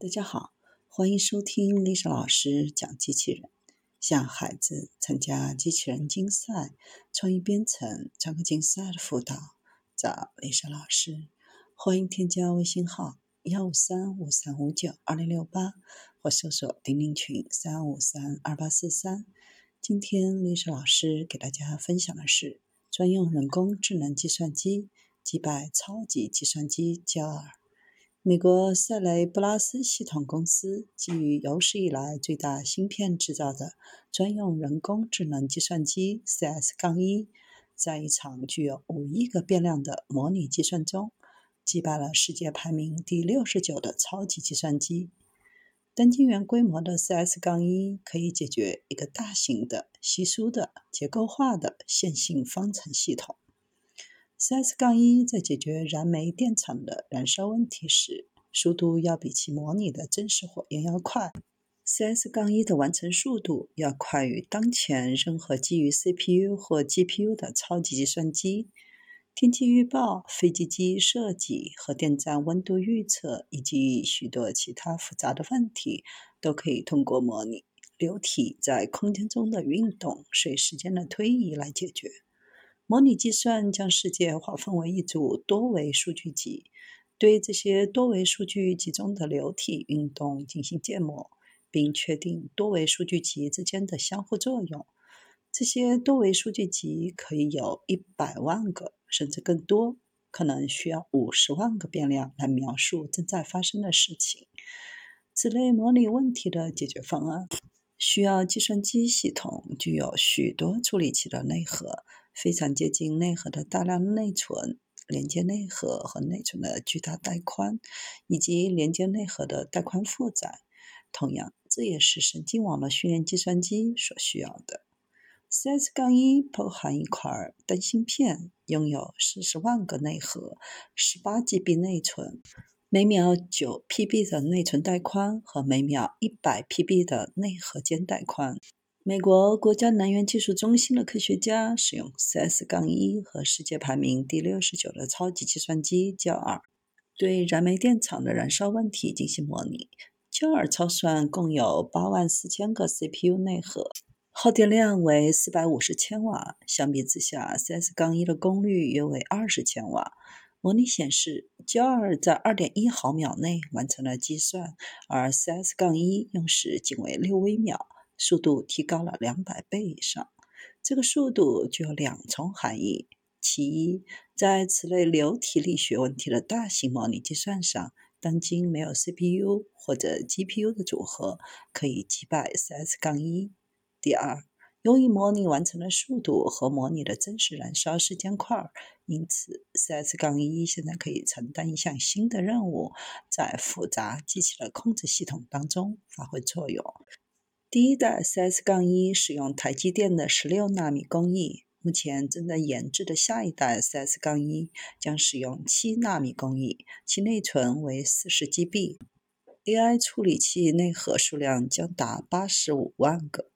大家好，欢迎收听丽莎老师讲机器人。向孩子参加机器人竞赛、创意编程、创客竞赛的辅导，找丽莎老师。欢迎添加微信号幺五三五三五九二零六八，或搜索钉钉群三五三二八四三。今天丽莎老师给大家分享的是专用人工智能计算机击败超级计算机焦耳。美国塞雷布拉斯系统公司基于有史以来最大芯片制造的专用人工智能计算机 CS 杠1在一场具有五亿个变量的模拟计算中，击败了世界排名第六十九的超级计算机。单晶元规模的 CS 杠1可以解决一个大型的、稀疏的、结构化的线性方程系统。CS 杠1在解决燃煤电厂的燃烧问题时，速度要比其模拟的真实火焰要快。CS-1 的完成速度要快于当前任何基于 CPU 或 GPU 的超级计算机。天气预报、飞机机设计、核电站温度预测以及许多其他复杂的问题，都可以通过模拟流体在空间中的运动随时间的推移来解决。模拟计算将世界划分为一组多维数据集，对这些多维数据集中的流体运动进行建模，并确定多维数据集之间的相互作用。这些多维数据集可以有一百万个，甚至更多，可能需要五十万个变量来描述正在发生的事情。此类模拟问题的解决方案需要计算机系统具有许多处理器的内核。非常接近内核的大量内存，连接内核和内存的巨大带宽，以及连接内核的带宽负载。同样，这也是神经网络训练计算机所需要的。CS 杠1包含一块单芯片，拥有四十万个内核、十八 GB 内存、每秒九 PB 的内存带宽和每秒一百 PB 的内核间带宽。美国国家能源技术中心的科学家使用 CS- 杠一和世界排名第六十九的超级计算机焦耳，对燃煤电厂的燃烧问题进行模拟。焦耳超算共有八万四千个 CPU 内核，耗电量为四百五十千瓦。相比之下，CS- 杠一的功率约为二十千瓦。模拟显示，焦耳在二点一毫秒内完成了计算，而 CS- 杠一用时仅为六微秒。速度提高了两百倍以上，这个速度具有两重含义：其一，在此类流体力学问题的大型模拟计算上，当今没有 CPU 或者 GPU 的组合可以击败 CS 杠一第二，由于模拟完成的速度和模拟的真实燃烧时间快，因此 CS 杠一现在可以承担一项新的任务，在复杂机器的控制系统当中发挥作用。第一代 CS 杠1使用台积电的十六纳米工艺，目前正在研制的下一代 CS 杠1将使用七纳米工艺，其内存为四十 GB，AI 处理器内核数量将达八十五万个。